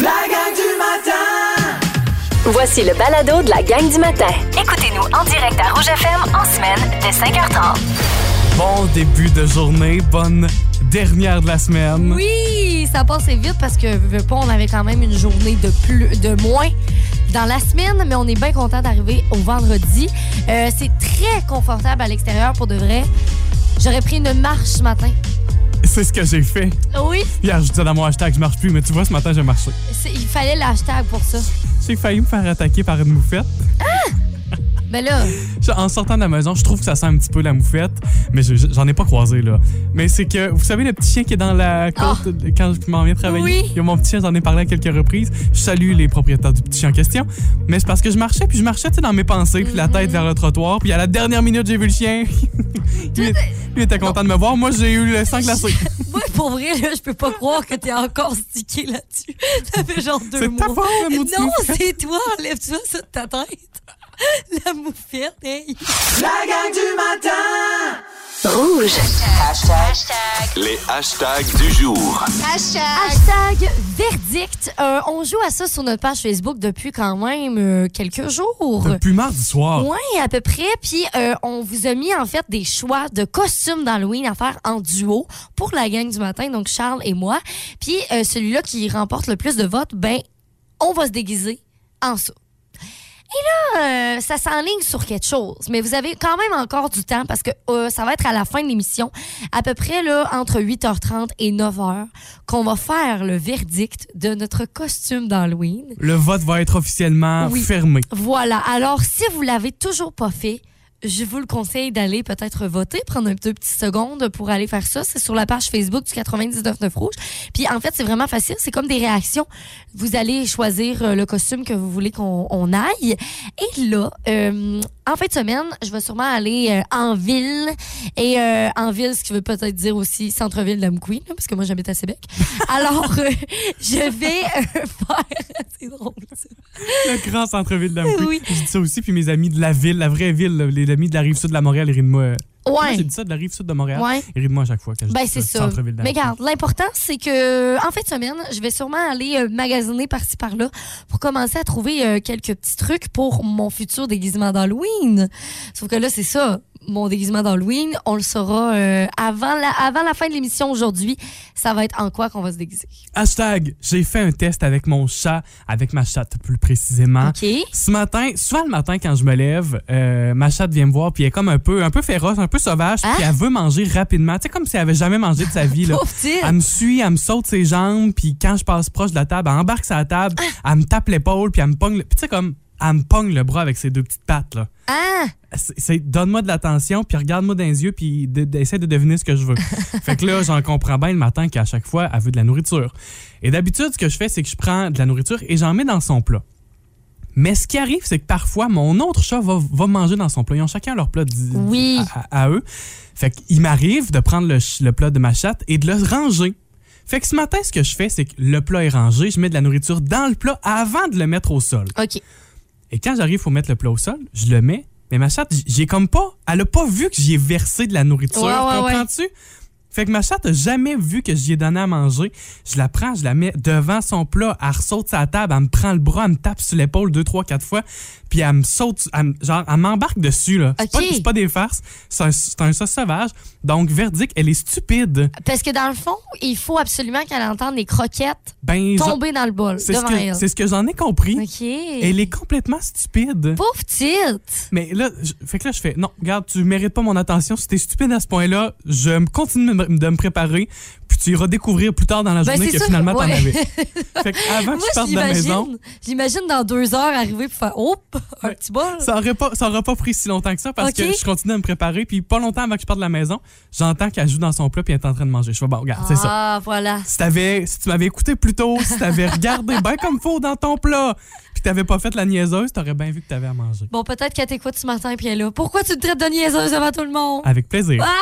La gang du matin! Voici le balado de la gang du matin. Écoutez-nous en direct à Rouge FM en semaine dès 5h30. Bon début de journée, bonne dernière de la semaine. Oui, ça passait vite parce que veux pas, on avait quand même une journée de plus, de moins dans la semaine, mais on est bien content d'arriver au vendredi. Euh, c'est très confortable à l'extérieur pour de vrai. J'aurais pris une marche ce matin. C'est ce que j'ai fait. Oui, Hier, je disais dans mon hashtag, je marche plus, mais tu vois, ce matin, j'ai marché. il fallait l'hashtag pour ça. J'ai failli me faire attaquer par une moufette. Ben là, En sortant de la maison, je trouve que ça sent un petit peu la moufette, mais je- je- j'en ai pas croisé, là. Mais c'est que, vous savez, le petit chien qui est dans la côte quand je m'en viens travailler? Oui. Il y a mon petit chien, j'en ai parlé à quelques reprises. Je salue les propriétaires du petit chien en question. Mais c'est parce que je marchais, puis je marchais, tu dans mes pensées, puis la tête vers le trottoir, puis à la dernière minute, j'ai vu le chien. lui, lui était content de me voir. Moi, j'ai eu le sang glacé. moi, pour vrai, là, je peux pas croire que t'es encore stické là-dessus. Ça fait genre deux C'est mois. ta faute, Non, c'est toi. Enlève-toi ça de ta tête. La moufette, hey. La gang du matin! Rouge. Les hashtags du jour. Hashtag verdict. Euh, on joue à ça sur notre page Facebook depuis quand même euh, quelques jours. Depuis mardi soir. Oui, à peu près. Puis euh, on vous a mis en fait des choix de costumes d'Halloween à faire en duo pour la gang du matin, donc Charles et moi. Puis euh, celui-là qui remporte le plus de votes, ben on va se déguiser en ça. Et là, euh, ça s'enligne sur quelque chose, mais vous avez quand même encore du temps parce que euh, ça va être à la fin de l'émission, à peu près là entre 8h30 et 9h, qu'on va faire le verdict de notre costume d'Halloween. Le vote va être officiellement Oui. fermé. Voilà. Alors, si vous l'avez toujours pas fait, je vous le conseille d'aller peut-être voter, prendre un deux petites secondes pour aller faire ça. C'est sur la page Facebook du 99.9 Rouge. Puis en fait, c'est vraiment facile. C'est comme des réactions. Vous allez choisir euh, le costume que vous voulez qu'on on aille. Et là, euh, en fin de semaine, je vais sûrement aller euh, en ville. Et euh, en ville, ce qui veut peut-être dire aussi centre-ville d'Amqui, parce que moi, j'habite à Sébec. Alors, euh, je vais faire... c'est drôle, ça. Le grand centre-ville d'Amqui. Oui. Je dis ça aussi, puis mes amis de la ville, la vraie ville, les amis de la rive sud de la Montréal, ils rient de moi. Ouais. j'ai dit ça de la rive sud de Montréal. Ouais. Rient de moi à chaque fois quand je Ben, c'est ça. Centre-ville Mais regarde, l'important, c'est que en fin de semaine, je vais sûrement aller euh, magasiner par-ci par-là pour commencer à trouver euh, quelques petits trucs pour mon futur déguisement d'Halloween. Sauf que là, c'est ça. Mon déguisement d'Halloween, on le saura euh, avant, la, avant la fin de l'émission aujourd'hui. Ça va être en quoi qu'on va se déguiser. Hashtag, j'ai fait un test avec mon chat, avec ma chatte plus précisément. OK? Ce matin, souvent le matin quand je me lève, euh, ma chatte vient me voir puis elle est comme un peu, un peu féroce, un peu sauvage, Hein? puis elle veut manger rapidement, tu sais comme si elle avait jamais mangé de sa vie là. Elle me suit, elle me saute ses jambes, puis quand je passe proche de la table, elle embarque la table, Ah. elle me tape l'épaule, puis elle me pogne, le- puis tu sais comme elle me pogne le bras avec ses deux petites pattes là. Ah! Donne-moi de l'attention, puis regarde-moi dans les yeux, puis essaie de deviner ce que je veux. fait que là, j'en comprends bien le matin qu'à chaque fois, elle veut de la nourriture. Et d'habitude, ce que je fais, c'est que je prends de la nourriture et j'en mets dans son plat. Mais ce qui arrive, c'est que parfois, mon autre chat va, va manger dans son plat. Ils ont chacun leur plat Oui. à, eux. Fait qu'il m'arrive de prendre le, le plat de ma chatte et de le ranger. Fait que ce matin, ce que je fais, c'est que le plat est rangé, je mets de la nourriture dans le plat avant de le mettre au sol. OK. Et quand j'arrive pour mettre le plat au sol, je le mets. Mais ma chatte, j'ai comme pas. Elle a pas vu que j'y ai versé de la nourriture. Ouais, ouais, ouais. Comprends-tu? Fait que ma chatte a jamais vu que j'y ai donné à manger. Je la prends, je la mets devant son plat, elle ressaute sa table, elle me prend le bras, elle me tape sur l'épaule deux, trois, quatre fois, puis elle me saute, elle genre, elle m'embarque dessus, là. C'est Ok. pas, c'est pas des farces, c'est un, un sauvage. Donc, verdict, elle est stupide. Parce que dans le fond, il faut absolument qu'elle entende les croquettes Ben, tomber dans le bol c'est ce devant que, elle. c'est ce que j'en ai compris. Elle est complètement stupide. Pauvre petite. Mais là, je- fait que là, je fais, non, regarde, tu mérites pas mon attention. Si t'es stupide à ce point-là, je me continue de me- de me préparer, puis tu iras découvrir plus tard dans la Ben, journée que ça, finalement t'en avais. fait que avant que Moi, je parte de la maison, j'imagine, dans deux heures arriver pour faire Hop, un petit bol. ça aurait pas, ça aura pas pris si longtemps que ça parce que je continue à me préparer, puis pas longtemps avant que je parte de la maison, j'entends qu'elle joue dans son plat puis elle est en train de manger. Je fais, bon, regarde, c'est ça. Ah, voilà. Si, t'avais, si tu m'avais écouté plus tôt, si t'avais regardé bien comme faut dans ton plat, puis t'avais pas fait la niaiseuse, t'aurais bien vu que t'avais à manger. Bon, peut-être qu'elle t'écoute ce matin, puis elle est là. Pourquoi tu te traites de niaiseuse devant tout le monde? Avec plaisir.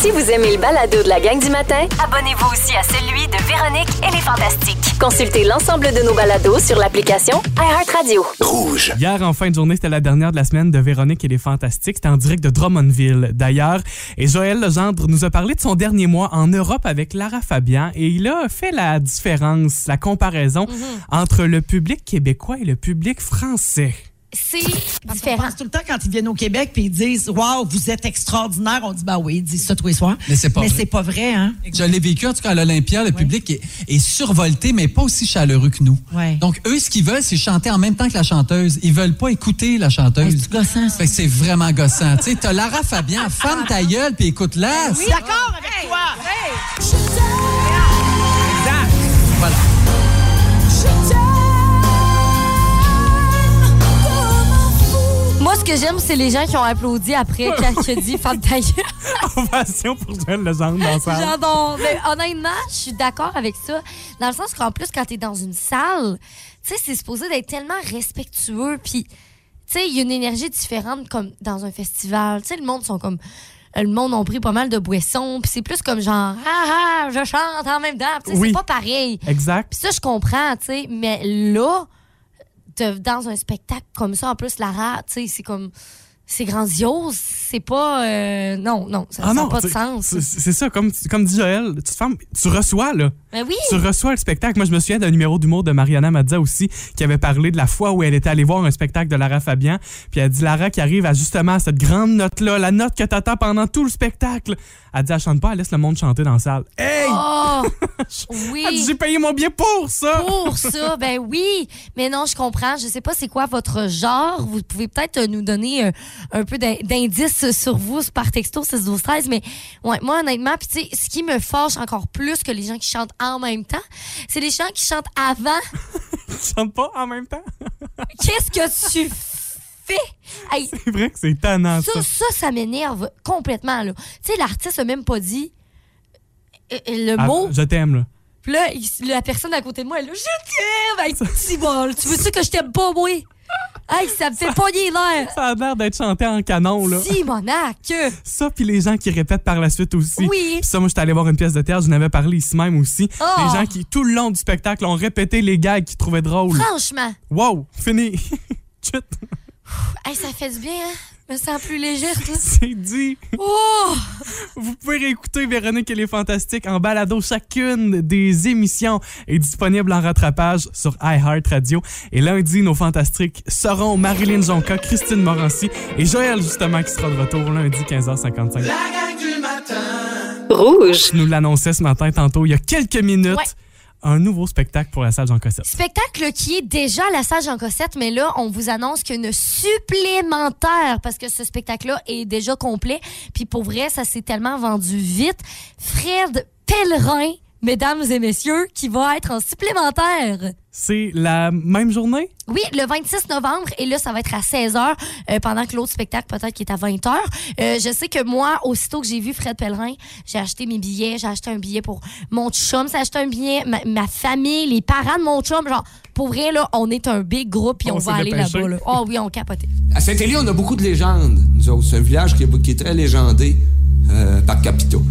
Si vous aimez le balado de la gang du matin, abonnez-vous aussi à celui de Véronique et les Fantastiques. Consultez l'ensemble de nos balados sur l'application iHeartRadio. Rouge. Hier, en fin de journée, c'était la dernière de la semaine de Véronique et les Fantastiques. C'était en direct de Drummondville, d'ailleurs. Et Joël Legendre nous a parlé de son dernier mois en Europe avec Lara Fabian. Et il a fait la différence, la comparaison entre le public québécois et le public français. C'est différent. pense tout le temps quand ils viennent au Québec puis ils disent Waouh, vous êtes extraordinaire. On dit Bah oui, ils disent ça tous les soirs. Mais c'est pas Mais vrai. c'est pas vrai, hein? Je l'ai vécu, en tout cas, à l'Olympia, le public est, est survolté, mais pas aussi chaleureux que nous. Donc, eux, ce qu'ils veulent, c'est chanter en même temps que la chanteuse. Ils veulent pas écouter la Hey, chanteuse. c'est gossant, ça. Fait que c'est vraiment gossant. tu sais, t'as Lara Fabian, femme ta gueule, puis écoute-la. Oui, d'accord avec toi. Voilà. Que j'aime, c'est les gens qui ont applaudi après quand tu as dit gueule. Ovation pour Joël Legendre dans ça. J'adore. Mais honnêtement, je suis d'accord avec ça. Dans le sens qu'en plus, quand tu es dans une salle, tu sais, c'est supposé d'être tellement respectueux. Puis, tu sais, il y a une énergie différente comme dans un festival. Tu sais, le monde sont comme. euh, Le monde ont pris pas mal de boissons. Puis c'est plus comme genre, ah ah, je chante en même temps. Oui. c'est pas pareil. Exact. Puis ça, je comprends, tu sais. Mais là, dans un spectacle comme ça, en plus, Lara, tu sais, c'est comme. C'est grandiose. C'est pas. euh, non, non, ça Ah n'a non, pas de sens. c'est c'est ça, comme, comme dit Joël, tu, te fermes- tu reçois, là. Ben oui. Tu reçois le spectacle. Moi, je me souviens d'un numéro d'humour de Mariana Mazza aussi, qui avait parlé de la fois où elle était allée voir un spectacle de Lara Fabian. Puis elle dit Lara qui arrive à justement à cette grande note-là, la note que t'attends pendant tout le spectacle. Elle dit, elle chante pas, elle laisse le monde chanter dans la salle. Hey! Oh! Elle dit, j'ai payé mon billet pour ça! Pour ça, ben oui. Mais non, je comprends. Je sais pas c'est quoi votre genre. Vous pouvez peut-être euh, nous donner euh, un peu d'in- d'indices sur vous par texto 6 12 13 mais ouais, moi honnêtement, puis tu sais, ce qui me fâche encore plus que les gens qui chantent en même temps, c'est les gens qui chantent avant. Tu chantes pas en même temps? Qu'est-ce que tu fais? Hey, C'est vrai que c'est tannant, ça. ça, ça, ça m'énerve complètement là. Tu sais, l'artiste a même pas dit euh, euh, le Ah, mot je t'aime, là. Puis là, il- la personne à côté de moi, elle est là, je t'aime! Hey, tu veux-tu que je t'aime pas, moi? Hey, ça me fait pogner l'air! Ça a l'air d'être chanté en canon, là. Simonac! Ça, puis les gens qui répètent par la suite aussi. Oui. Puis ça, moi, j'étais allé voir une pièce de théâtre, je n'avais parlé ici même aussi. Oh. Les gens qui, tout le long du spectacle, ont répété les gags qu'ils trouvaient drôles. Franchement, Wow, fini. Chut, hey, ça fait du bien, hein? Me sens plus légère, c'est dit. Oh! Vous pouvez réécouter Véronique et les Fantastiques en balado. Chacune des émissions est disponible en rattrapage sur iHeartRadio. Et lundi, nos Fantastiques seront Marilyn Jonca, Christine Morancy et Joël, justement, qui sera de retour lundi 15h55. La gang du matin. Rouge. Je nous l'annonçais ce matin, tantôt, il y a quelques minutes. Ouais. Un nouveau spectacle pour la salle Jean Cossette. Spectacle qui est déjà à la salle Jean Cossette, mais là, on vous annonce qu'il y a une supplémentaire parce que ce spectacle-là est déjà complet. Puis pour vrai, ça s'est tellement vendu vite. Fred Pellerin, mesdames et messieurs, qui va être en supplémentaire. C'est la même journée? Oui, le 26 novembre, et là, ça va être à 16h, euh, pendant que l'autre spectacle, peut-être, qui est à 20h. Euh, je sais que moi, aussitôt que j'ai vu Fred Pellerin, j'ai acheté mes billets, j'ai acheté un billet pour mon chum, j'ai acheté un billet, ma, ma famille, les parents de mon chum. Genre, pour vrai, là, on est un big groupe, puis On va aller là-bas. Là. Oh oui, on capotait. À Saint-Élie, on a beaucoup de légendes. Nous autres, c'est un village qui est, qui est très légendé euh, par capitaux.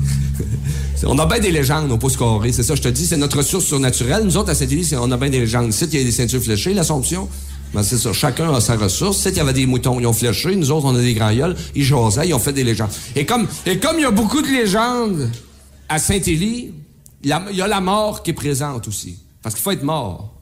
On a bien des légendes au pouce carré. C'est ça, je te dis, c'est notre ressource surnaturelle. Nous autres, à Saint-Élie, c'est- on a bien des légendes. Ici, il y a des ceintures fléchées, l'Assomption. Ben, c'est ça, chacun a sa ressource. Ici, il y avait des moutons, ils ont fléché. Nous autres, on a des grands gueules. Ils jasaient, ils ont fait des légendes. Et comme, il y a beaucoup de légendes à Saint-Élie, il y a- la mort qui est présente aussi. Parce qu'il faut être mort.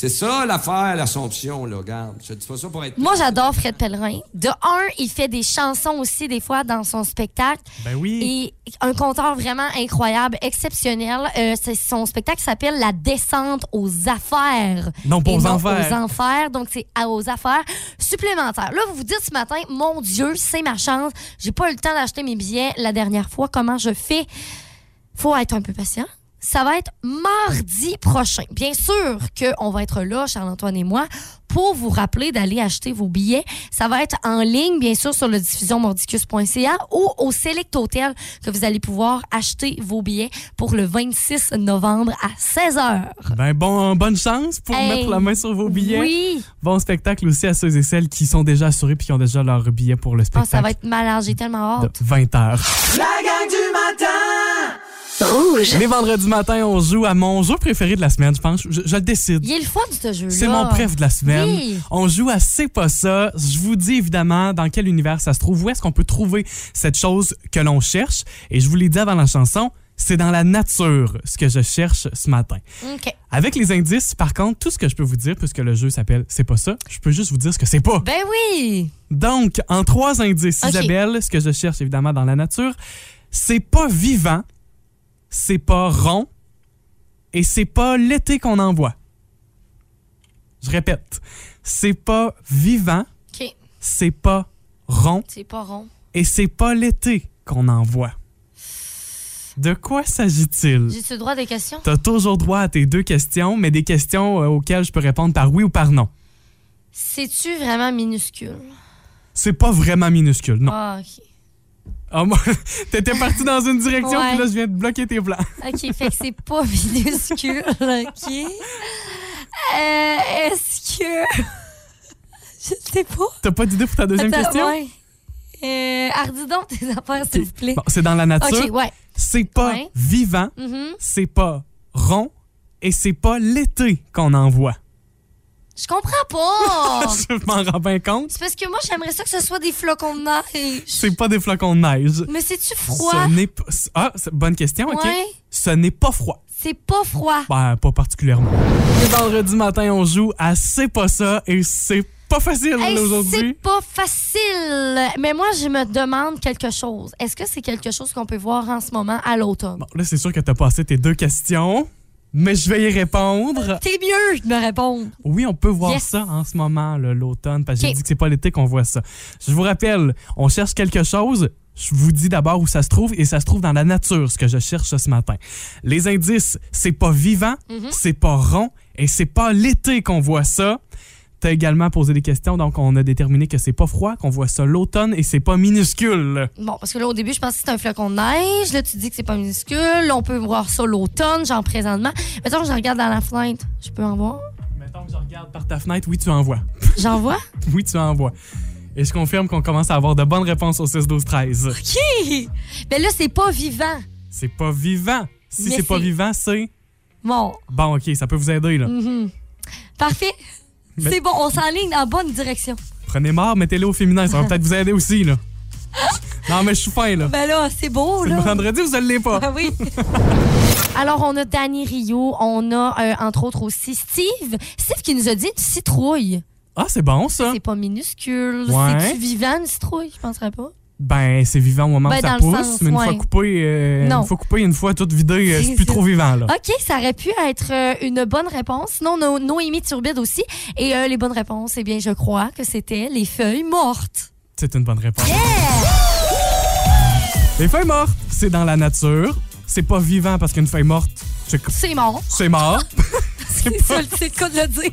C'est ça l'affaire, l'Assomption, là, regarde. Je dis pas ça pour être. Moi, j'adore Fred Pellerin. De un, il fait des chansons aussi, des fois, dans son spectacle. Ben oui. Et un conteur vraiment incroyable, exceptionnel. Euh, son spectacle s'appelle La descente aux affaires. Non, pas aux non enfers. aux enfers. Donc, c'est à- aux affaires supplémentaires. Là, vous vous dites ce matin, mon Dieu, c'est ma chance. J'ai pas eu le temps d'acheter mes billets la dernière fois. Comment je fais? Faut être un peu patient. Ça va être mardi prochain. Bien sûr qu'on va être là, Charles-Antoine et moi, pour vous rappeler d'aller acheter vos billets. Ça va être en ligne, bien sûr, sur le diffusionmordicus.ca ou au Select Hotel que vous allez pouvoir acheter vos billets pour le 26 novembre à 16h. Ben bon, bonne chance pour Hey. mettre la main sur vos billets. Oui. Bon spectacle aussi à ceux et celles qui sont déjà assurés puis qui ont déjà leur billet pour le Ah, spectacle ça va être malade, j'ai tellement hâte. 20 heures. La gang du matin Rouge. Les vendredis matin, on joue à mon jeu préféré de la semaine, je pense. Je, je le décide. Il est le fun, ce jeu-là. C'est mon préf de la semaine. Oui. On joue à C'est pas ça. Je vous dis évidemment dans quel univers ça se trouve, où est-ce qu'on peut trouver cette chose que l'on cherche. Et je vous l'ai dit avant la chanson, c'est dans la nature ce que je cherche ce matin. OK. Avec les indices, par contre, tout ce que je peux vous dire, puisque le jeu s'appelle C'est pas ça, je peux juste vous dire ce que c'est pas. Ben oui. Donc, en trois indices. Isabelle, ce que je cherche évidemment dans la nature, c'est pas vivant, c'est pas rond et c'est pas l'été qu'on envoie. Je répète, c'est pas vivant, OK. c'est pas rond C'est pas rond. et c'est pas l'été qu'on envoie. De quoi s'agit-il? J'ai-tu le droit des questions? T'as toujours droit à tes deux questions, mais des questions euh, auxquelles je peux répondre par oui ou par non. C'est-tu vraiment minuscule? C'est pas vraiment minuscule, non. Ah, OK. Ah, moi, t'étais parti dans une direction, Ouais. puis là, je viens de bloquer tes plans. OK, fait que c'est pas minuscule, OK? Euh, est-ce que... Je sais pas. T'as pas d'idée pour ta deuxième Attends, question? ouais. Euh, Hardi donc tes affaires, s'il vous plaît. Bon, c'est dans la nature. OK, ouais. C'est pas Ouais. vivant, Mhm. c'est pas rond et c'est pas l'été qu'on envoie. Je comprends pas. je m'en rends bien compte. c'est parce que moi, j'aimerais ça que ce soit des flocons de neige. C'est pas des flocons de neige. Mais c'est-tu froid? Ce n'est pas. Ah, bonne question, OK? Ce n'est pas froid. C'est pas froid. Ben, pas particulièrement. Le vendredi matin, on joue à C'est pas ça et c'est pas facile Hey, c'est aujourd'hui. pas facile. Mais moi, je me demande quelque chose. Est-ce que c'est quelque chose qu'on peut voir en ce moment à l'automne? Bon, là, c'est sûr que t'as passé tes deux questions, mais je vais y répondre. T'es mieux de me répondre. Oui, on peut voir Yes. ça en ce moment, l'automne, parce que j'ai dit que c'est pas l'été qu'on voit ça. Je vous rappelle, on cherche quelque chose. Je vous dis d'abord où ça se trouve et ça se trouve dans la nature, ce que je cherche ce matin. Les indices, c'est pas vivant, Mhm. c'est pas rond et c'est pas l'été qu'on voit ça. T'as également posé des questions, donc on a déterminé que c'est pas froid, qu'on voit ça l'automne et c'est pas minuscule. Bon, parce que là, au début, je pensais que c'était un flocon de neige. Là, tu dis que c'est pas minuscule. On peut voir ça l'automne, genre présentement. Mettons que je regarde dans la fenêtre. Je peux en voir? Mettons que je regarde par ta fenêtre, oui, tu en vois. J'en vois? Oui, tu en vois. Et je confirme qu'on commence à avoir de bonnes réponses au 6, 12, 13. OK! Mais là, c'est pas vivant. C'est pas vivant. Si c'est pas c'est- vivant, c'est. Bon. Bon, OK, ça peut vous aider, là. mhm. Parfait. Mais- C'est bon, on s'enligne dans la bonne direction. Prenez mort, mettez-le au féminin, ça va peut-être vous aider aussi, là. Non, mais je suis fin, là. Ben là, c'est beau, C'est le là. vendredi, vous ne l'êtes pas. Ah oui. Alors, on a Danny Rio, on a euh, entre autres aussi Steve. Steve qui nous a dit une citrouille. Ah, c'est bon, ça. C'est pas minuscule. Ouais. C'est-tu vivant, une citrouille? Je penserais pas. Ben, c'est vivant au moment Ben, où ça pousse, sens, mais une ouais. fois coupé, euh, une fois coupé, une fois tout vidé, euh, c'est plus trop vivant, là. OK, ça aurait pu être euh, une bonne réponse. Sinon, no Noémie Turbide aussi. Et euh, les bonnes réponses, eh bien, je crois que c'était les feuilles mortes. C'est une bonne réponse. Les feuilles mortes, c'est dans la nature. C'est pas vivant parce qu'une feuille morte, c'est C'est mort. c'est mort. C'est ça, c'est le de le dire.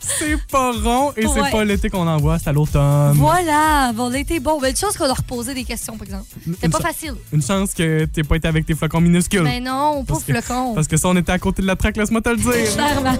C'est pas rond et c'est Ouais. pas l'été qu'on envoie, c'est à l'automne. Voilà, bon, on a été bon. Ben, une chose qu'on a reposé des questions, par exemple. C'est Une pas facile. Une chance que t'aies pas été avec tes flocons minuscules. Mais non, pas flocons. Parce que ça, on était à côté de la traque, laisse-moi te le dire. Clairement.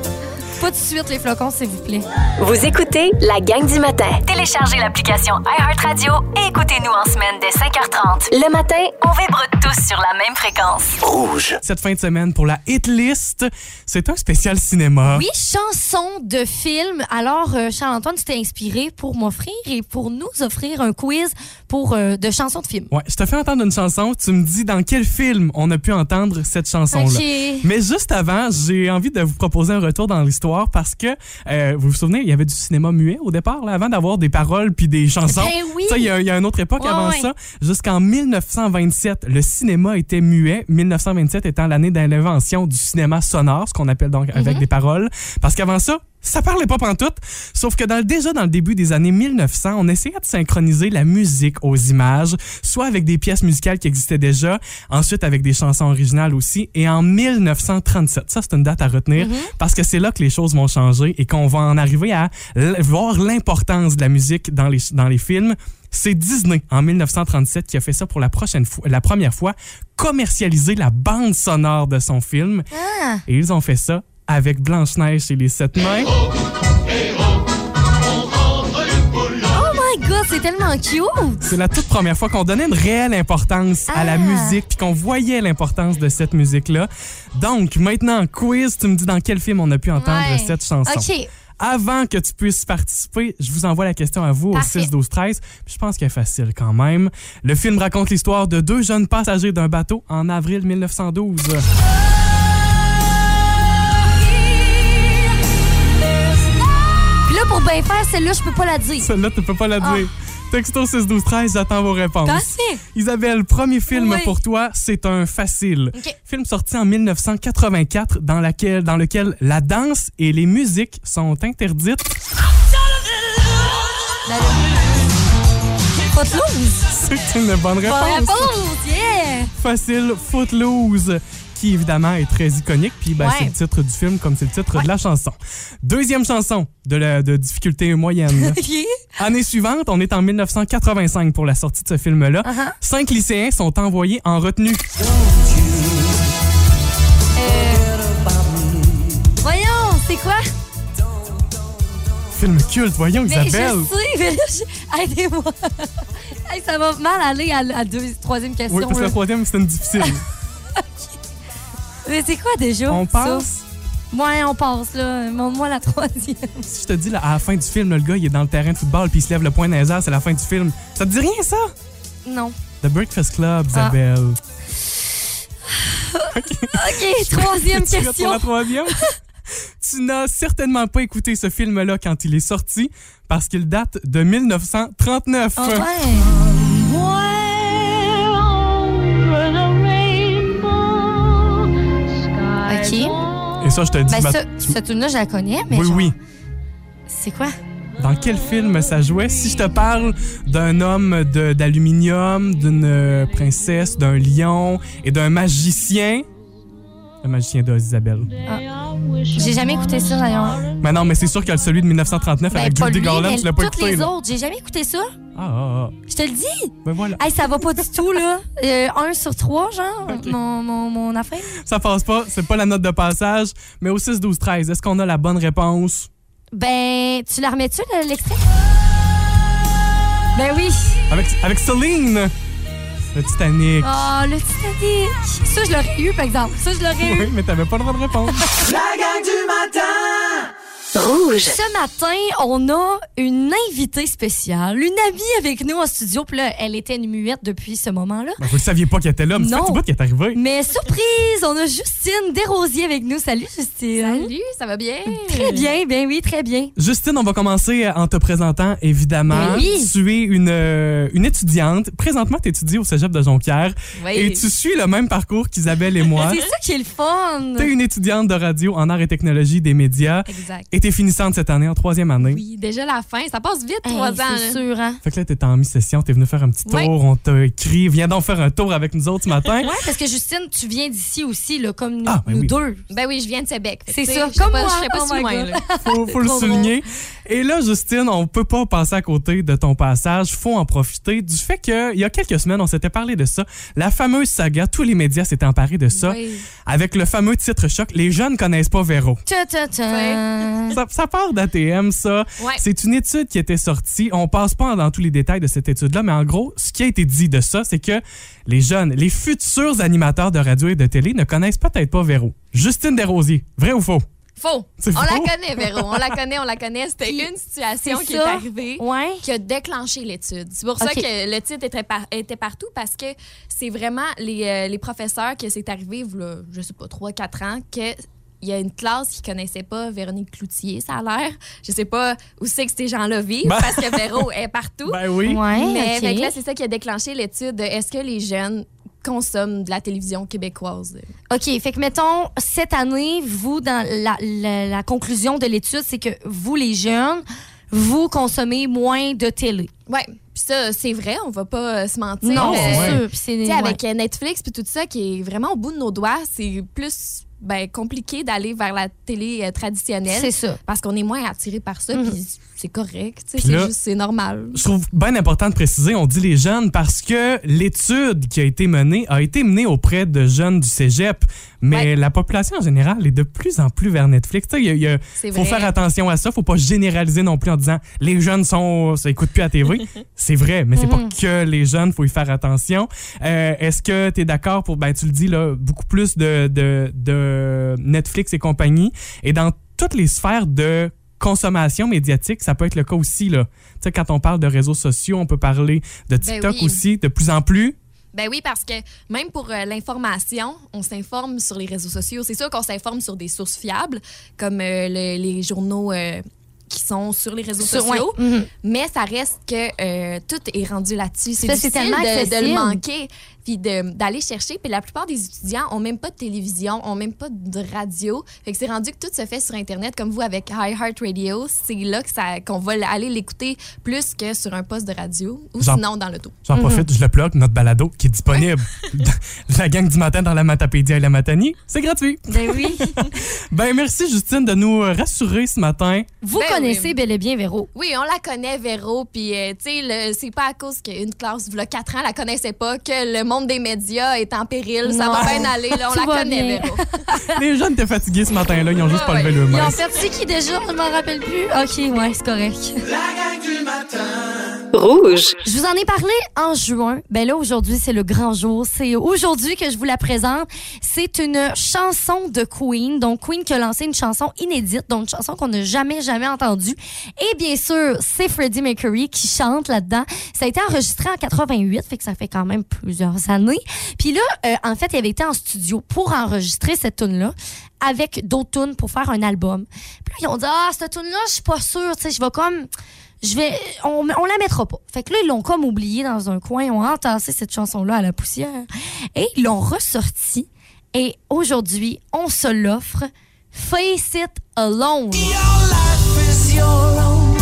Pas tout de suite les flocons, s'il vous plaît. Vous écoutez la gang du matin. Téléchargez l'application iHeartRadio et écoutez-nous en semaine dès 5h30. Le matin, on vibre tous sur la même fréquence. Rouge. Cette fin de semaine pour la Hit List, c'est un spécial cinéma. Oui, chanson de film. Alors, euh, Charles-Antoine, tu t'es inspiré pour m'offrir et pour nous offrir un quiz pour euh, de chansons de film. Ouais, je te fais entendre une chanson, tu me dis dans quel film on a pu entendre cette chanson-là. Mais juste avant, j'ai envie de vous proposer un retour dans l'histoire parce que, euh, vous vous souvenez, il y avait du cinéma muet au départ, là, avant d'avoir des paroles puis des chansons. Ben oui. Ça, il y, a- il y a une autre époque Ouais, avant ouais. ça. Jusqu'en 1927, le cinéma était muet. 1927 étant l'année de l'invention du cinéma sonore, ce qu'on appelle donc avec Mhm. des paroles. Parce qu'avant ça, Ça parlait pas pantoute, sauf que dans, déjà dans le début des années 1900, on essayait de synchroniser la musique aux images, soit avec des pièces musicales qui existaient déjà, ensuite avec des chansons originales aussi, et en 1937, ça c'est une date à retenir, parce que c'est là que les choses vont changer et qu'on va en arriver à voir l'importance de la musique dans les, dans les films. C'est Disney en 1937 qui a fait ça pour la, prochaine fois, la première fois, commercialiser la bande sonore de son film. Et ils ont fait ça avec Blanche-Neige et les Sept Nains. Oh my god, c'est tellement cute! C'est la toute première fois qu'on donnait une réelle importance à la Ah. musique puis qu'on voyait l'importance de cette musique-là. Donc, maintenant, quiz, tu me dis dans quel film on a pu entendre Ouais. cette chanson. OK. Avant que tu puisses participer, je vous envoie la question à vous Parfait. au 6 12 13. Puis Je pense qu'elle est facile quand même. Le film raconte l'histoire de deux jeunes passagers d'un bateau en avril 1912. Puis bien faire, celle-là, je peux pas la dire. Celle-là, tu peux pas la dire. Texto 6 12 13, j'attends vos réponses. Isabelle, premier film Oui. pour toi, c'est un facile. OK. Film sorti en 1984 dans, laquelle, dans lequel la danse et les musiques sont interdites. Footloose. C'est une bonne Bonne réponse. réponse, yeah! Facile, Footloose, qui évidemment est très iconique. Puis ben, Ouais. c'est le titre du film comme c'est le titre de la chanson. Deuxième chanson de, la, de difficulté moyenne. Année suivante, on est en 1985 pour la sortie de ce film-là. Uh-huh. Cinq lycéens sont envoyés en retenue. Voyons, c'est quoi? Film culte, voyons Mais Isabelle. je sais, mais je- aidez-moi. Hey, ça va mal aller à la troisième question. Oui, parce que la troisième, c'est une difficile. Mais c'est quoi déjà? On passe? Ouais, on passe, là. Montre-moi la troisième. Si je te dis, là, à la fin du film, là, le gars, il est dans le terrain de football puis il se lève le poing dans les airs, c'est la fin du film. Ça te dit rien, ça? Non. The Breakfast Club, Ah. Isabelle. OK, troisième Tu pour question. la troisième? tu n'as certainement pas écouté ce film-là quand il est sorti parce qu'il date de 1939. Ah ouais. Et ça, je te dis, Ben, ma- cette tune-là, je la connais, mais. oui, genre, oui. C'est quoi? Dans quel film ça jouait? Si je te parle d'un homme d'aluminium, d'une euh, princesse, d'un lion et d'un magicien. Le magicien d'Oz, Isabelle. J'ai jamais écouté ça, d'ailleurs. Mais non, mais c'est sûr qu'il y a celui de 1939 Ben, avec Judy Garland, tu l'as pas toutes écouté. les là. autres. J'ai jamais écouté ça. Ah, ah, ah. Je te le dis? Ben voilà. Hey, ça va pas du tout, là. Euh, un sur trois, genre, mon, mon, mon affaire. Ça passe pas, c'est pas la note de passage, mais au 6, 12, 13, est-ce qu'on a la bonne réponse? Ben, tu la remets-tu, le- l'extrait? Ben oui. Avec, avec Céline! Le Titanic. Oh, le Titanic. Ça, je l'aurais eu, par exemple. Ça, je l'aurais Oui, eu. mais t'avais pas le droit de répondre. La gang du matin Rouge. Ce matin, on a une invitée spéciale, une amie avec nous en studio. Puis là, elle était une muette depuis ce moment-là. Ben, vous le saviez pas qu'elle était là, mais c'est bout qui est arrivé. Mais surprise, on a Justine Desrosiers avec nous. Salut, Justine. Salut, ça va bien? Très bien, bien oui, très bien. Justine, on va commencer en te présentant, évidemment. Ben oui. Tu es une, euh, une étudiante. Présentement, tu étudies au cégep de Jonquière. Oui. Et tu suis le même parcours qu'Isabelle et moi. C'est ça qui est le fun. Tu es une étudiante de radio en arts et technologie des médias. Exact. Et tu es finissante cette année, en troisième année. Oui, déjà la fin. Ça passe vite, Hey, trois ans. C'est sûr, hein? Fait que là, t'es en mi-session, t'es venu faire un petit tour, Ouais. on t'a écrit, viens donc faire un tour avec nous autres ce matin. Ouais, parce que Justine, tu viens d'ici aussi, là, comme nous, Ah, ben nous oui. deux. Ben oui, je viens de Québec. C'est ça, comme pas- moi. Je serais pas Oh si loin. Là. Faut, faut le souligner. Et là, Justine, on peut pas passer à côté de ton passage. Faut en profiter du fait qu'il y a quelques semaines, on s'était parlé de ça. La fameuse saga, tous les médias s'étaient emparés de ça. Oui. Avec le fameux titre choc, les jeunes connaissent pas Véro. Ta, ta, ta. Ça, ça part d'ATM, ça. Ouais. C'est une étude qui était sortie. On passe pas dans tous les détails de cette étude-là, mais en gros, ce qui a été dit de ça, c'est que les jeunes, les futurs animateurs de radio et de télé ne connaissent peut-être pas Véro. Justine Desrosiers, vrai ou faux? Faux. On la connaît, Véro. On la connaît, on la connaît. C'était une situation qui est arrivée. Ouais. qui a déclenché l'étude. C'est pour ça que le titre était, par- était partout parce que c'est vraiment les, euh, les professeurs que c'est arrivé, v'là, je sais pas, 3-4 ans, que il y a une classe qui connaissait pas Véronique Cloutier, ça a l'air. Je sais pas où c'est que ces gens-là vivent Ben- parce que Véro est partout. Ben oui. Ouais. Mais ok. fait que là, c'est ça qui a déclenché l'étude de est-ce que les jeunes consomment de la télévision québécoise. OK, fait que mettons, cette année, vous, dans la, la- la conclusion de l'étude, c'est que vous, les jeunes, vous consommez moins de télé. Ouais, puis ça, c'est vrai, on va pas se mentir. Non, Euh, c'est sûr. ouais. avec euh, Netflix puis tout ça qui est vraiment au bout de nos doigts, c'est plus ben, compliqué d'aller vers la télé euh, traditionnelle. C'est ça. Parce qu'on est moins attiré par ça, Mhm. puis c'est correct. tu sais, Puis C'est là- juste, c'est normal. Je trouve bien important de préciser, on dit les jeunes parce que l'étude qui a été menée a été menée auprès de jeunes du cégep, mais Ouais. la population en général est de plus en plus vers Netflix. Il il faut vrai. faire attention à ça, faut pas généraliser non plus en disant les jeunes sont ça écoute plus à TV. c'est vrai, mais c'est pas que les jeunes, faut y faire attention. Euh, Est-ce que tu es d'accord pour ben tu le dis là, beaucoup plus de, de, de Netflix et compagnie et dans toutes les sphères de consommation médiatique, ça peut être le cas aussi là. Quand on parle de réseaux sociaux, on peut parler de TikTok oui. aussi de plus en plus. Ben oui, parce que même pour euh, l'information, on s'informe sur les réseaux sociaux. C'est sûr qu'on s'informe sur des sources fiables, comme euh, le- les journaux euh, qui sont sur les réseaux Sur- sociaux. ouais. Mhm. Mais ça reste que tout est rendu là-dessus. C'est difficile tellement de, le manquer, puis de- d'aller chercher. Puis la plupart des étudiants ont même pas de télévision, ont même pas de radio. Fait que c'est rendu que tout se fait sur Internet, comme vous avec iHeartRadio. C'est là que ça- qu'on va aller l'écouter plus que sur un poste de radio ou sinon dans l'auto. J'en Mhm. profite, je le plug, notre balado qui est disponible. la gang du matin dans la Matapédia et la Matanie, c'est gratuit. Ben oui. Ben merci Justine de nous rassurer ce matin. vous Ben connaissez oui. bel et bien Véro. Oui, on la connaît, Véro. Puis, euh, tu sais, c'est pas à cause qu'une classe, il y a 4 ans, la connaissait pas, que le monde des médias est en péril. Ça va bien aller. Là, on Tout la connaît. Véro. Les jeunes étaient fatigués ce matin-là, ils ont juste pas Ouais, levé le Ils main. ont fait qui déjà? Je m'en rappelle plus. OK, ouais, c'est correct. La gang du matin. Rouge. Je vous en ai parlé en juin. Ben là, aujourd'hui, c'est le grand jour. C'est aujourd'hui que je vous la présente. C'est une chanson de Queen. Donc, Queen qui a lancé une chanson inédite, donc une chanson qu'on n'a jamais, jamais entendue. Et bien sûr, c'est Freddie Mercury qui chante là-dedans. Ça a été enregistré en 88, fait que ça fait quand même plusieurs années. Puis là, euh, en fait, il avait été en studio pour enregistrer cette tune-là avec d'autres tunes pour faire un album. Puis là, ils ont dit, ah, cette tune-là, je suis pas sûre, tu sais, je vais comme je vais on, on la mettra pas. Fait que là ils l'ont comme oublié dans un coin, ils ont entassé cette chanson là à la poussière et ils l'ont ressortie et aujourd'hui, on se l'offre Face It Alone. Your life is your own.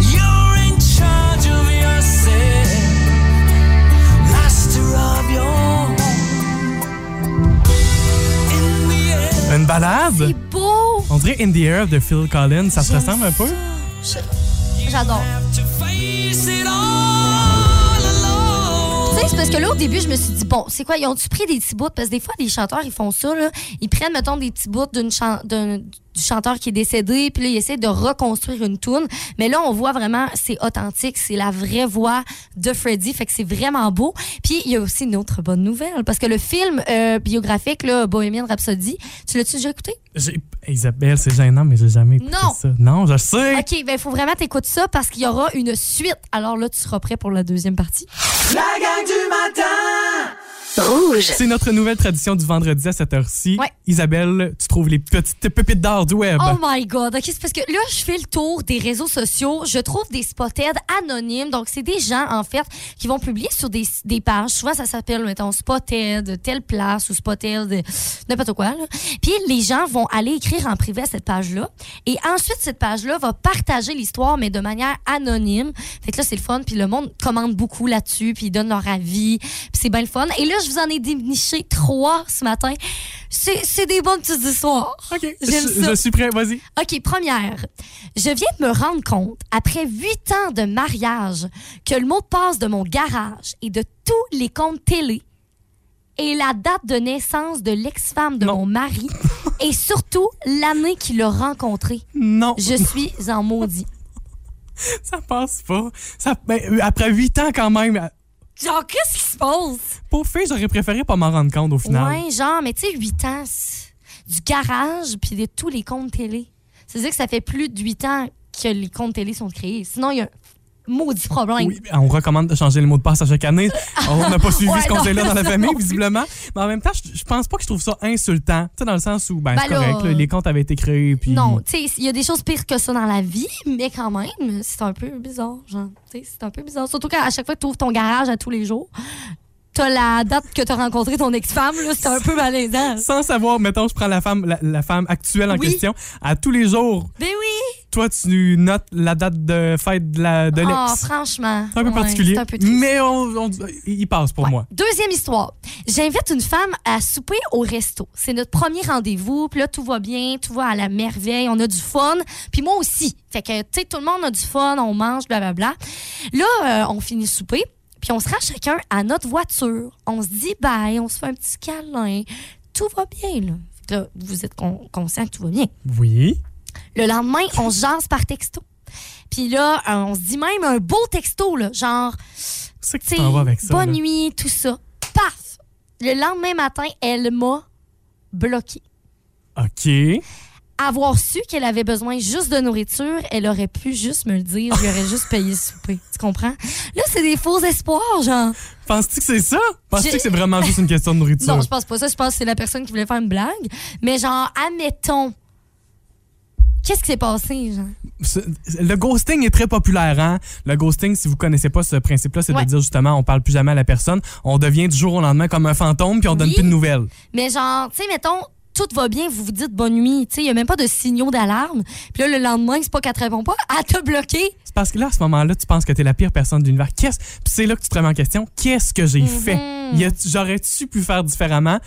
You're in charge of yourself. Master of your home. In the air. Une balade? C'est beau. On dirait In the Air de Phil Collins, ça se ressemble un peu? J'adore. Tu sais, c'est parce que là, au début, je me suis dit, bon, c'est quoi, ils ont-tu pris des petits bouts? Parce que des fois, les chanteurs, ils font ça, là. Ils prennent, mettons, des petits bouts d'une chan- d'un- du chanteur qui est décédé, puis là, ils essaient de reconstruire une tune. Mais là, on voit vraiment, c'est authentique, c'est la vraie voix de Freddie, fait que c'est vraiment beau. Puis, il y a aussi une autre bonne nouvelle, parce que le film euh, biographique, là, Bohemian Rhapsody, tu l'as-tu déjà écouté? Isabelle, c'est gênant, mais j'ai jamais écouté Non. ça. Non, je sais. OK, ben, il faut vraiment t'écouter ça, parce qu'il y aura une suite. Alors là, tu seras prêt pour la deuxième partie. La gang du matin. Rouge. C'est notre nouvelle tradition du vendredi à cette heure-ci. Ouais. Isabelle, tu trouves les petites pépites d'or du web. Oh my God. OK, c'est parce que là, je fais le tour des réseaux sociaux. Je trouve des spotted anonymes. Donc, c'est des gens, en fait, qui vont publier sur des, des pages. Souvent, ça s'appelle, mettons, spotted, telle place ou spotted, n'importe quoi. là. Puis, les gens vont aller écrire en privé à cette page-là. Et ensuite, cette page-là va partager l'histoire, mais de manière anonyme. Fait que là, c'est le fun. Puis, le monde commente beaucoup là-dessus. Puis, ils donnent leur avis. Puis, c'est bien le fun. Et là, je vous en ai déniché trois ce matin. C'est des bonnes petites histoires. OK, J'aime je, ça. je suis prêt, vas-y. OK, première. Je viens de me rendre compte, après huit ans de mariage, que le mot de passe de mon garage et de tous les comptes télé est la date de naissance de l'ex-femme de Non. mon mari et surtout l'année qu'il l'a rencontré. Non, Je suis en maudit. ça passe pas. Ça, ben, euh, après huit ans quand même, Genre, qu'est-ce qui se passe? pour fait, j'aurais préféré pas m'en rendre compte au final. Ouais, genre, mais tu sais, huit ans, c'est du garage puis de tous les comptes télé. C'est-à-dire que ça fait plus de huit ans que les comptes télé sont créés. Sinon, il y a maudit problème. Oui, on recommande de changer le mot de passe à chaque année. On n'a pas suivi Ouais, ce conseil-là dans la famille, non visiblement. Mais en même temps, je, je pense pas que je trouve ça insultant. Tu sais, dans le sens où, ben, Ben c'est correct, là, là, les comptes avaient été créés. Puis... Non, tu sais, il y a des choses pires que ça dans la vie, mais quand même, c'est un peu bizarre, genre. Tu sais, c'est un peu bizarre. Surtout qu'à chaque fois que tu ouvres ton garage à tous les jours, t'as la date que t'as rencontré ton ex-femme, là, c'est un peu malaisant. Sans savoir, mettons, je prends la femme, la, la femme actuelle en Oui. question. À tous les jours, Ben oui! Toi, tu notes la date de fête de la- de Oh, l'ex. franchement. c'est un peu Ouais, particulier. Un peu mais on, on- il passe pour Ouais. moi. Deuxième histoire. J'invite une femme à souper au resto. C'est notre premier rendez-vous. Puis là, tout va bien, tout va à la merveille. On a du fun. Puis moi aussi. Fait que, tu sais, tout le monde a du fun, on mange, blablabla. Là, euh, on finit souper. Puis on se rend chacun à notre voiture. On se dit bye, on se fait un petit câlin. Tout va bien, là. Vous êtes con- conscient que tout va bien. Oui. Le lendemain, on se jase par texto. Puis là, euh, on se dit même un beau texto, là, genre, tu sais, bonne là. nuit, tout ça. Paf! Le lendemain matin, elle m'a bloqué. OK. Avoir su qu'elle avait besoin juste de nourriture, elle aurait pu juste me le dire, je lui aurais juste payé le souper. Tu comprends? Là, c'est des faux espoirs, genre. Penses-tu que c'est ça? Penses-tu que c'est vraiment juste une question de nourriture? Non, je pense pas ça. Je pense que c'est la personne qui voulait faire une blague. Mais genre, admettons. Qu'est-ce qui s'est passé, genre? Le ghosting est très populaire. Hein? Le ghosting, si vous connaissez pas ce principe-là, c'est Ouais. de dire justement, on parle plus jamais à la personne, on devient du jour au lendemain comme un fantôme, puis on donne plus de nouvelles. Mais genre, tu sais, mettons, tout va bien, vous vous dites bonne nuit. Tu sais, il n'y a même pas de signaux d'alarme. Puis là, le lendemain, c'est pas qu'elle te répond pas, elle t'a bloqué. C'est parce que là, à ce moment-là, tu penses que t'es la pire personne de l'univers. Qu'est-ce Puis c'est là que tu te remets en question. Qu'est-ce que j'ai Mhm. fait? J'aurais-tu pu faire différemment?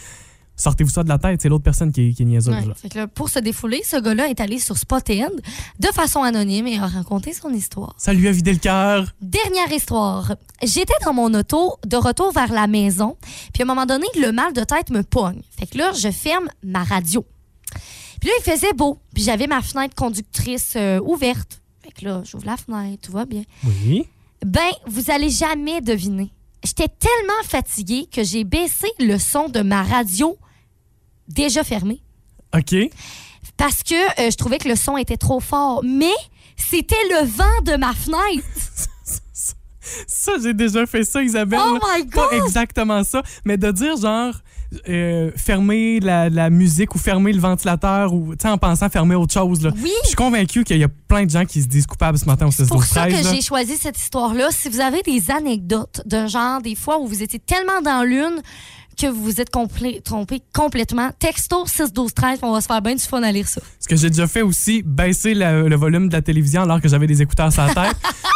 Sortez-vous ça de la tête. C'est l'autre personne qui est, qui est niaiseuse. Ouais. là. Fait que là, pour se défouler, ce gars-là est allé sur Spotend de façon anonyme et a raconté son histoire. Ça lui a vidé le cœur. Dernière histoire. J'étais dans mon auto de retour vers la maison, puis à un moment donné, le mal de tête me pogne. Fait que là, je ferme ma radio. Puis là, il faisait beau, puis j'avais ma fenêtre conductrice euh, ouverte. Fait que là, j'ouvre la fenêtre, tout va bien. Oui. Ben, vous allez jamais deviner. J'étais tellement fatiguée que j'ai baissé le son de ma radio déjà fermée OK. parce que euh, je trouvais que le son était trop fort. Mais c'était le vent de ma fenêtre. Ça, j'ai déjà fait ça, Isabelle. Oh my Pas God! exactement ça, mais de dire genre euh, fermer la, la musique ou fermer le ventilateur ou tu sais en pensant fermer autre chose. Là. Oui. Je suis convaincu qu'il y a plein de gens qui se disent coupables ce matin au 16 pour 12 ça que 13 là. j'ai choisi cette histoire-là. Si vous avez des anecdotes d'un genre, des fois où vous étiez tellement dans l'une que vous vous êtes complé- trompé complètement, texto 6 12 13 on va se faire bien du fun à lire ça. Ce que j'ai déjà fait aussi, baisser la- le volume de la télévision alors que j'avais des écouteurs sur la tête.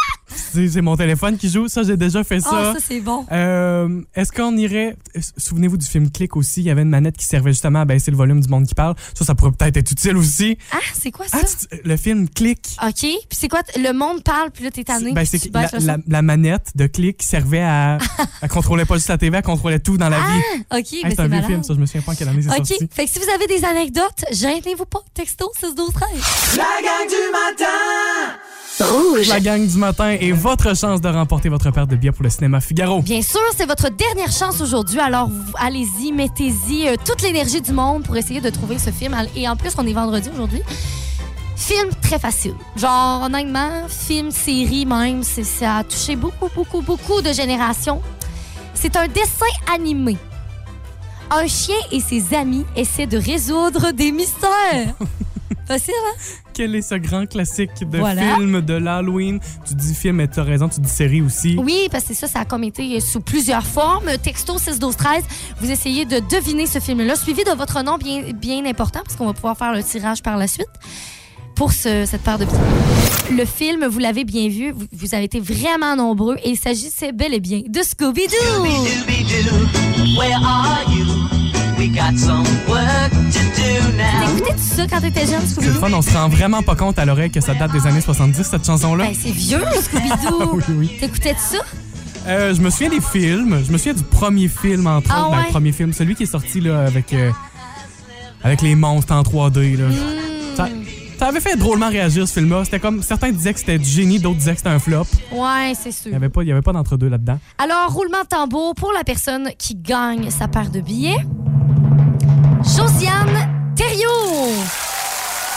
c'est mon téléphone qui joue. Ça, j'ai déjà fait Ah, ça. ça, c'est bon. Euh, Est-ce qu'on irait. Souvenez-vous du film Click aussi. Il y avait une manette qui servait justement à baisser le volume du monde qui parle. Ça, ça pourrait peut-être être utile aussi. Ah, c'est quoi ça? Ah, tu- le film Click. OK. Puis c'est quoi? Le monde parle, puis là, t'es tanné. Ben, c'est tu que la, la- la manette de Click servait à, à contrôler pas juste la TV, à contrôler tout dans la vie. OK, Hey, mais c'est un vieux malade. film, ça. Je me souviens pas en quelle année c'est OK. sorti. Fait que si vous avez des anecdotes, gênez-vous pas. Texto 6 12 13 La gang du matin Rouge. La gang du matin et votre chance de remporter votre paire de billets pour le cinéma Figaro. Bien sûr, c'est votre dernière chance aujourd'hui. Alors, allez-y, mettez-y euh, toute l'énergie du monde pour essayer de trouver ce film. Et en plus, on est vendredi aujourd'hui. Film très facile. Genre, honnêtement, film, série même, c'est- ça a touché beaucoup, beaucoup, beaucoup de générations. C'est un dessin animé. Un chien et ses amis essaient de résoudre des mystères. Facile, hein? Quel est ce grand classique de Voilà. film de l'Halloween? Tu dis film, mais tu as raison, tu dis série aussi. Oui, parce que ça, ça a comme été sous plusieurs formes. Texto 6 12 13 vous essayez de deviner ce film-là, suivi de votre nom bien, bien important, parce qu'on va pouvoir faire le tirage par la suite pour ce- cette paire de petits. Le film, vous l'avez bien vu, vous, vous avez été vraiment nombreux et il s'agissait bel et bien de Scooby-Doo. Where are you? We got some work to do now. T'écoutais-tu ça quand t'étais jeune, C'est le Scooby-Doo? fun, on se rend vraiment pas compte à l'oreille que ça date des années 70, cette chanson-là. Ben, c'est vieux, Scooby-Doo. oui, oui. T'écoutais-tu ça? Euh, je me souviens des films. Je me souviens du premier film, entre Ah autres. Ben, ouais? le premier film, celui qui est sorti là, avec, euh, avec les monstres en 3D. Là. Hmm. Ça, ça avait fait drôlement réagir, ce film-là. C'était comme certains disaient que c'était du génie, d'autres disaient que c'était un flop. Ouais, c'est sûr. Il n'y avait pas, il y avait pas d'entre-deux là-dedans. Alors, roulement de tambour pour la personne qui gagne sa paire de billets. Josiane Thériault.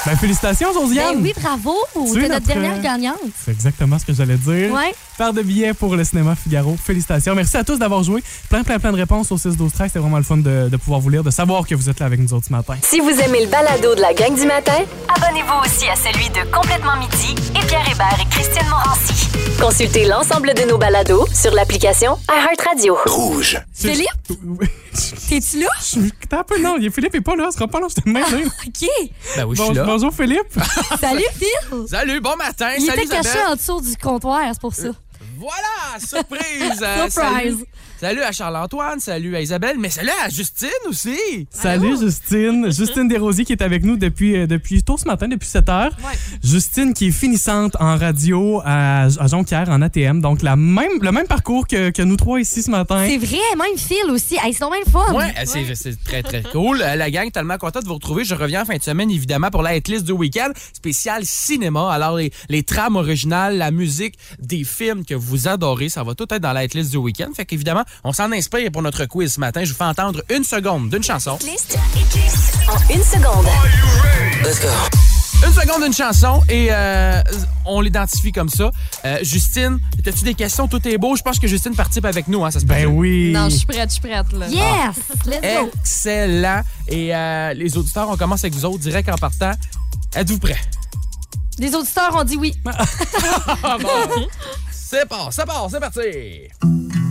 Ben, félicitations, Josiane. Ben oui, bravo. Tu es notre notre, dernière gagnante. C'est exactement ce que j'allais dire. Ouais. Paire de billets pour le cinéma Figaro. Félicitations. Merci à tous d'avoir joué. Plein, plein, plein de réponses au 6 12 13 C'est vraiment le fun de, de pouvoir vous lire, de savoir que vous êtes là avec nous autres ce matin. Si vous aimez le balado de la gang du matin, abonnez-vous aussi à celui de Complètement Midi et Pierre Hébert et Christine Morancy. Consultez l'ensemble de nos balados sur l'application iHeartRadio. Rouge. Philippe, t'es-tu là? Je suis- T'as un peu, non, il Philippe est pas là, ce sera pas là, je te demande. OK. Ben oui, je suis là. bonjour Philippe. Salut, Phil. Salut, bon matin. Il salut était caché Isabelle. en dessous du comptoir, c'est pour ça. Voilà, surprise. Euh, Surprise. Salut. Salut à Charles-Antoine, salut à Isabelle, mais salut à Justine aussi. Salut Justine. Justine Desrosiers qui est avec nous depuis, euh, depuis tôt ce matin, depuis 7 heures. Justine qui est finissante en radio à, à Jonquière, en ATM. Donc la même, le même parcours que, que nous trois ici ce matin. C'est vrai, même Phil aussi. Hey, donc bien le fun. Ouais, c'est c'est très, très cool. Euh, La gang, tellement content de vous retrouver. Je reviens en fin de semaine, évidemment, pour la hitlist du week-end spécial cinéma. Alors, les, les trames originales, la musique des films que vous adorez, ça va tout être dans la hitlist du week-end. Fait qu'évidemment, on s'en inspire pour notre quiz ce matin. Je vous fais entendre une seconde d'une chanson. Liste en une seconde. Une seconde d'une chanson et euh, on l'identifie comme ça. Euh, Justine, as-tu des questions? Tout est beau. Je pense que Justine participe avec nous. Hein, ça se Ben oui. Non, je suis prête, je suis prête. Là. Yes! Let's go. Excellent. Et euh, les auditeurs, on commence avec vous autres direct en partant. Êtes-vous prêts? Les auditeurs ont dit oui. Ah bon. c'est c'est part, c'est parti.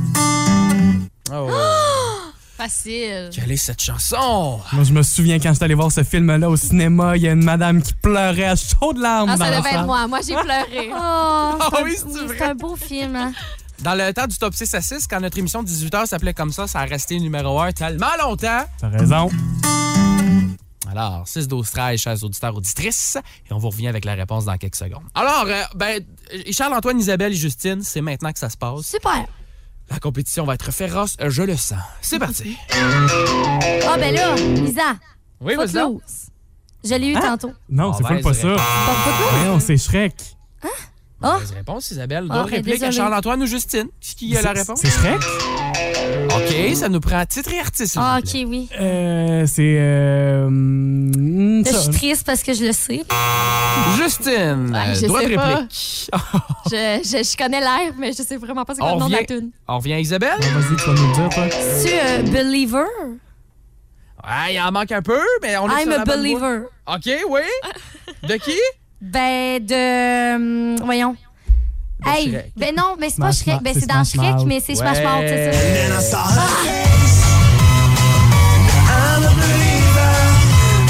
Oh. Facile. Quelle est cette chanson? Moi, je me souviens quand j'étais allé voir ce film-là au cinéma, il y a une madame qui pleurait à chaudes larmes Ah, ça devait être moi. Moi, j'ai pleuré. Oh, Ah c'est un- oui, c'est oui, vrai. c'est un beau film. hein. Dans le temps du top 6 à 6, quand notre émission de 18h s'appelait comme ça, ça a resté numéro 1 tellement longtemps. T'as raison. Alors, 6, 12, 13, chers auditeurs, auditrices, et on vous revient avec la réponse dans quelques secondes. Alors, euh, ben, Charles-Antoine, Isabelle et Justine, c'est maintenant que ça se passe. Super. La compétition va être féroce, je le sens. C'est parti. Ah, ben là, Lisa, Oui. Footloose. Je l'ai eu tantôt. Non, Ah, c'est ben, pas, ça. Pas Footloose? Non, c'est Shrek. Ah. Mauvaise réponse, Isabelle. Ah, D'autres ben, répliques à. Charles-Antoine ou Justine? Qui qui a la C'est- réponse? C'est Shrek? OK, ça nous prend titre et artiste. Ah. OK, oui. Euh, c'est. Euh, je suis triste parce que je le sais. Justine, Ah, euh, je droit de réplique. Je, je, je connais l'air, mais je sais vraiment pas c'est quoi On le nom de la tune. on revient à Isabelle? Bon, Vas-y, tu vas nous le dire, toi. Tu euh, Believer? Ouais, il en manque un peu, mais on est I'm sur a la bonne voie. believer. OK, oui. De qui? Ben, de. hum, voyons. Hey, Shrek. ben non, mais c'est pas Smash Shrek. Ben, c'est c'est dans Smash Shrek, Mouth. mais c'est Smash Ouais. Mouth, c'est ça.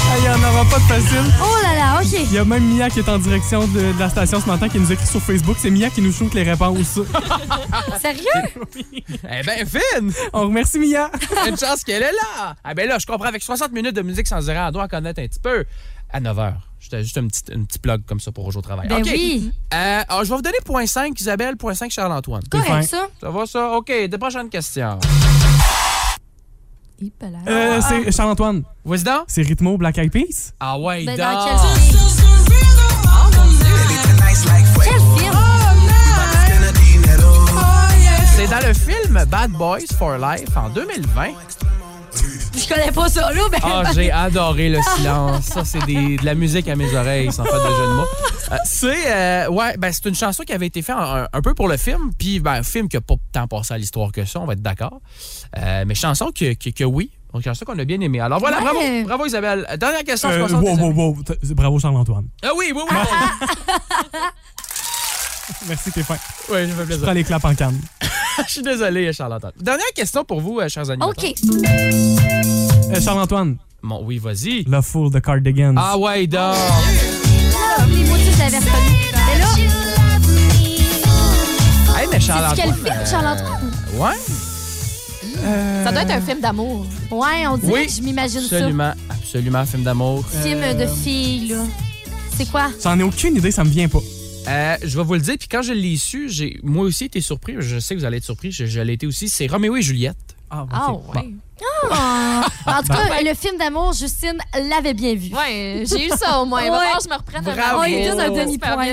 Ah, Il n'y en aura pas de facile. Oh là là, OK. Il y a même Mia qui est en direction de, de la station ce matin qui nous écrit sur Facebook. C'est Mia qui nous shoot les réponses. Sérieux? Eh ben, fine! On remercie Mia. Une chance qu'elle est là! Ah ben là, je comprends, avec 60 minutes de musique sans dire, on doit en connaître un petit peu. À 9 h. Juste, juste un petit, un petit plug comme ça pour aujourd'hui au travail. Ben OK. oui. Euh, alors, je vais vous donner point 5, Isabelle, point 5, Charles-Antoine. Correct, ça. Ça va, ça? OK, des prochaines questions. Euh, c'est Charles-Antoine. Vas-y donc. C'est Rhythmo Black Eyed Peas? Ah ouais, Ben, donc. dans quel film? Quel film? C'est dans le film Bad Boys for Life en 2020. Je connais pas ça, là. Ben, Ah, j'ai adoré le silence. Ça, c'est des- de la musique à mes oreilles, sans faire de jeu de mots. Euh, c'est euh, ouais, ben, c'est une chanson qui avait été faite un, un peu pour le film, puis ben, un film qui n'a pas tant passé à l'histoire que ça, on va être d'accord. Euh, mais chanson que, que, que oui, une chanson qu'on a bien aimée. Alors voilà, Ouais. bravo, bravo Isabelle. Dernière question, je Euh, pense. wow, wow, wow. Bravo Charles-Antoine. Ah oui, oui, oui. Merci, t'es fin. oui, je me fais Je plaisir. prends les claps en canne. Je suis désolé, Charlotte. Dernière question pour vous, euh, chers amis. OK. Euh, Charles-Antoine, Bon, oui, vas-y. Love Fool de Cardigans. Ah ouais, donc. Les mots, je l'avais reconnu. Mais là, Hey, mais c'est Charles-Antoine. quel film, euh, Charles-Antoine? Ouais. Ça doit être un film d'amour. Ouais, on dirait Oui, que je m'imagine ça. Absolument, absolument, film d'amour. Film de filles, là. C'est quoi? J'en ai aucune idée, ça me vient pas. Euh, je vais vous le dire, puis quand je l'ai su, j'ai moi aussi été surpris. Je sais que vous allez être surpris, je, je l'ai été aussi. C'est Roméo et Juliette. Ah. Ah, Bon. ouais. Ah. En tout cas, le film d'amour, Justine l'avait bien vu. Ouais, j'ai eu ça au moins. Ouais. je me reprenne Bravo. un Oh, un demi-point.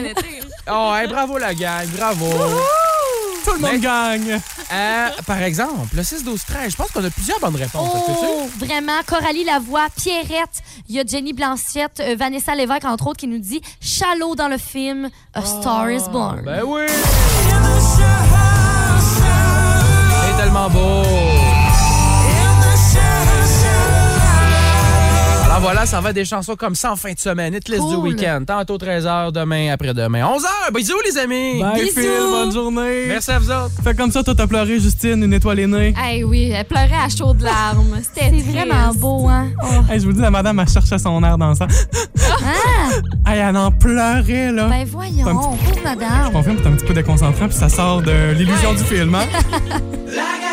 Oh, hey, bravo la gang, bravo. Tout le monde Mais- gagne. Euh, par exemple, le 6, 12, 13, je pense qu'on a plusieurs bonnes réponses. Oh, vraiment. Coralie Lavoie, Pierrette, il y a Jenny Blanchette, euh, Vanessa Lévesque, entre autres, qui nous dit Chalot dans le film A Star is Born. Ben oui! C'est tellement beau! Voilà, ça va être des chansons comme ça en fin de semaine. Hit list du Cool. week-end. Tantôt 13h, demain, après-demain. 11h! Bisous, les amis! Bye, Bisous. Phil, bonne journée. Merci à vous autres. Fait comme ça, toi, t'as pleuré, Justine, une étoile est née. Hey, oui, elle pleurait à chaudes larmes. C'était vraiment beau, hein? Oh. Hey, je vous dis, la madame, elle cherchait son air dansant. Ah, Hey, elle en pleurait, là. ben voyons, pauvre Je madame. confirme que c'est un petit peu déconcentrant, puis ça sort de l'illusion du film. hein?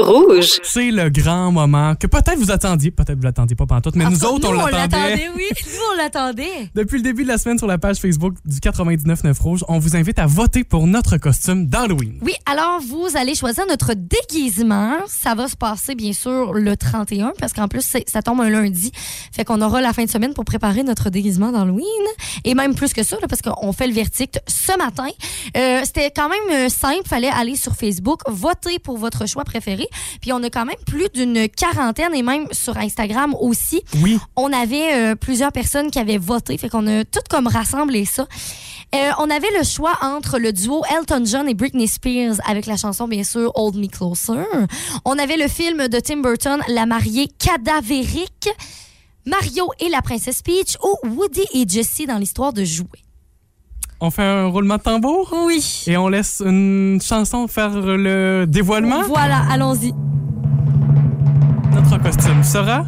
Rouge. C'est le grand moment que peut-être vous attendiez, peut-être vous l'attendiez pas pantoute, mais En nous tout autres, on nous, l'attendait. oui. Nous, on l'attendait. Depuis le début de la semaine sur la page Facebook du 99.9 Rouge, on vous invite à voter pour notre costume d'Halloween. Oui, alors vous allez choisir notre déguisement. Ça va se passer bien sûr le 31 parce qu'en plus ça tombe un lundi. Fait qu'on aura la fin de semaine pour préparer notre déguisement d'Halloween et même plus que ça là, parce qu'on fait le verdict ce matin. Euh, C'était quand même euh, simple, fallait aller sur Facebook, voter pour votre choix préféré. Puis on a quand même plus d'une quarantaine et même sur Instagram aussi. Oui. On avait euh, plusieurs personnes qui avaient voté, fait qu'on a tout comme rassemblé ça. Euh, on avait le choix entre le duo Elton John et Britney Spears avec la chanson bien sûr Hold Me Closer. On avait le film de Tim Burton La mariée cadavérique, Mario et la princesse Peach ou Woody et Jessie dans l'histoire de jouer. On fait un roulement de tambour? Oui. et on laisse une chanson faire le dévoilement? Voilà, allons-y. Notre costume sera?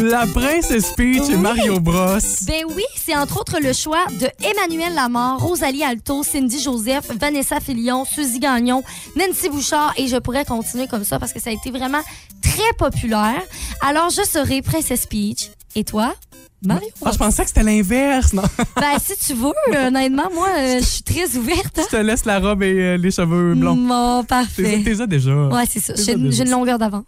La princesse Peach et. Mario Bros. Ben oui, c'est entre autres le choix de Emmanuel Lamar, Rosalie Alto, Cindy Joseph, Vanessa Filion, Suzy Gagnon, Nancy Bouchard et je pourrais continuer comme ça parce que ça a été vraiment très populaire. Alors je serai Princesse Peach. Et toi? Mario? Ah, je pensais que c'était l'inverse. Non, Ben si tu veux, honnêtement, moi euh, je suis très ouverte. je te laisse la robe et euh, les cheveux blonds. Bon, parfait. t'es ça déjà. Ouais, c'est ça. J'ai une, longueur d'avant.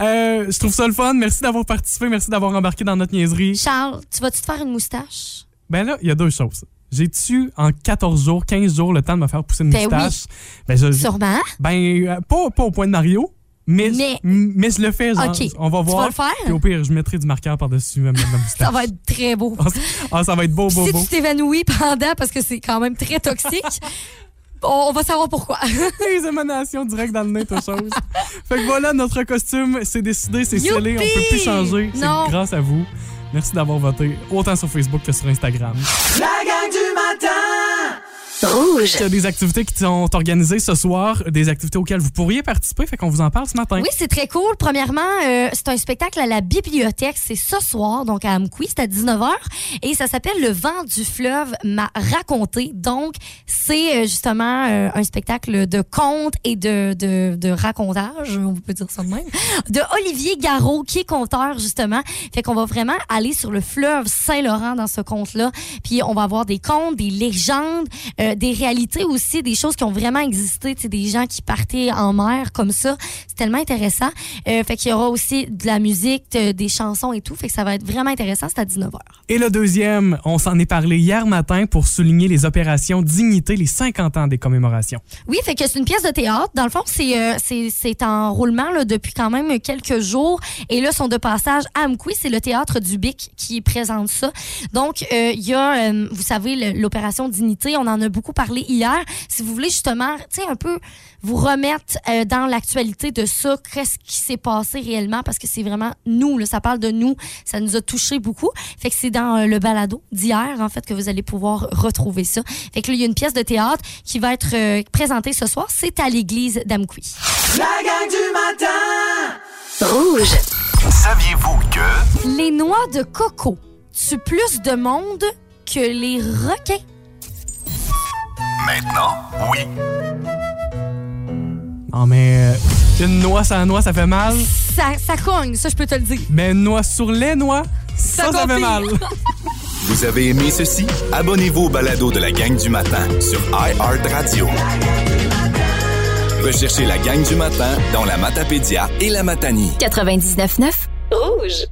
Euh, je trouve ça le fun. Merci d'avoir participé. Merci d'avoir embarqué dans notre niaiserie. Charles, tu vas-tu te faire une moustache? Ben là, il y a deux choses. J'ai-tu en 14 jours, 15 jours le temps de me faire pousser une Ben oui. moustache? Ben, je, Sûrement. ben euh, pas, pas au point de Mario, mais, Mais- m- mais je le fais. Genre, OK. On va Tu voir. vas le faire? Puis au pire, je mettrai du marqueur par-dessus moustache. Ça va être très beau. Ah, ça va être beau, beau, si beau. tu t'évanouis pendant, parce que c'est quand même très toxique, on on va savoir pourquoi. Les émanations direct dans le nez, toute chose. fait que voilà, notre costume, c'est décidé, c'est scellé, on peut plus changer. C'est grâce à vous. Merci d'avoir voté, autant sur Facebook que sur Instagram. La gang du matin Rouge. Il y a des activités qui sont organisées ce soir, des activités auxquelles vous pourriez participer, fait qu'on vous en parle ce matin. Oui, c'est très cool. Premièrement, euh, c'est un spectacle à la bibliothèque. C'est ce soir, donc à Amqui, c'est à 19h. Et ça s'appelle Le vent du fleuve m'a raconté. Donc, c'est euh, justement euh, un spectacle de contes et de, de, de racontage, on peut dire ça de même, de Olivier Garot, qui est conteur, justement. Fait qu'on va vraiment aller sur le fleuve Saint-Laurent dans ce conte-là. Puis on va avoir des contes, des légendes, euh, des réalités aussi, des choses qui ont vraiment existé, des gens qui partaient en mer comme ça. C'est tellement intéressant. Euh, fait qu'il y aura aussi de la musique, de- des chansons et tout. Fait que ça va être vraiment intéressant. C'est à 19h. Et le deuxième, on s'en est parlé hier matin pour souligner les opérations Dignité, les 50 ans des commémorations. Oui, fait que c'est une pièce de théâtre. Dans le fond, c'est euh, c'est c'est en roulement là, depuis quand même quelques jours. Et là, sont de passage à Amqui. C'est le théâtre du Bic qui présente ça. Donc, euh, il y a, euh, vous savez, l'opération Dignité. On en a beaucoup parlé hier. Si vous voulez justement, tu sais, un peu vous remettre euh, dans l'actualité de ça, qu'est-ce qui s'est passé réellement, parce que c'est vraiment nous, là, ça parle de nous, ça nous a touché beaucoup. Fait que c'est dans euh, le balado d'hier, en fait, que vous allez pouvoir retrouver ça. Fait que là, il y a une pièce de théâtre qui va être euh, présentée ce soir, c'est à l'église d'Amqui. La gang du matin Rouge. Saviez-vous que... Les noix de coco tuent plus de monde que les requins? Maintenant, oui. Non, mais euh, une noix sans noix, ça fait mal? Ça, ça cogne, ça, je peux te le dire. Mais une noix sur les noix, ça, ça, Ça fait mal. Vous avez aimé ceci? Abonnez-vous au balado de la gang du matin sur iHeartRadio. Recherchez la gang du matin dans la Matapédia et la Matanie. 99.9 Rouge.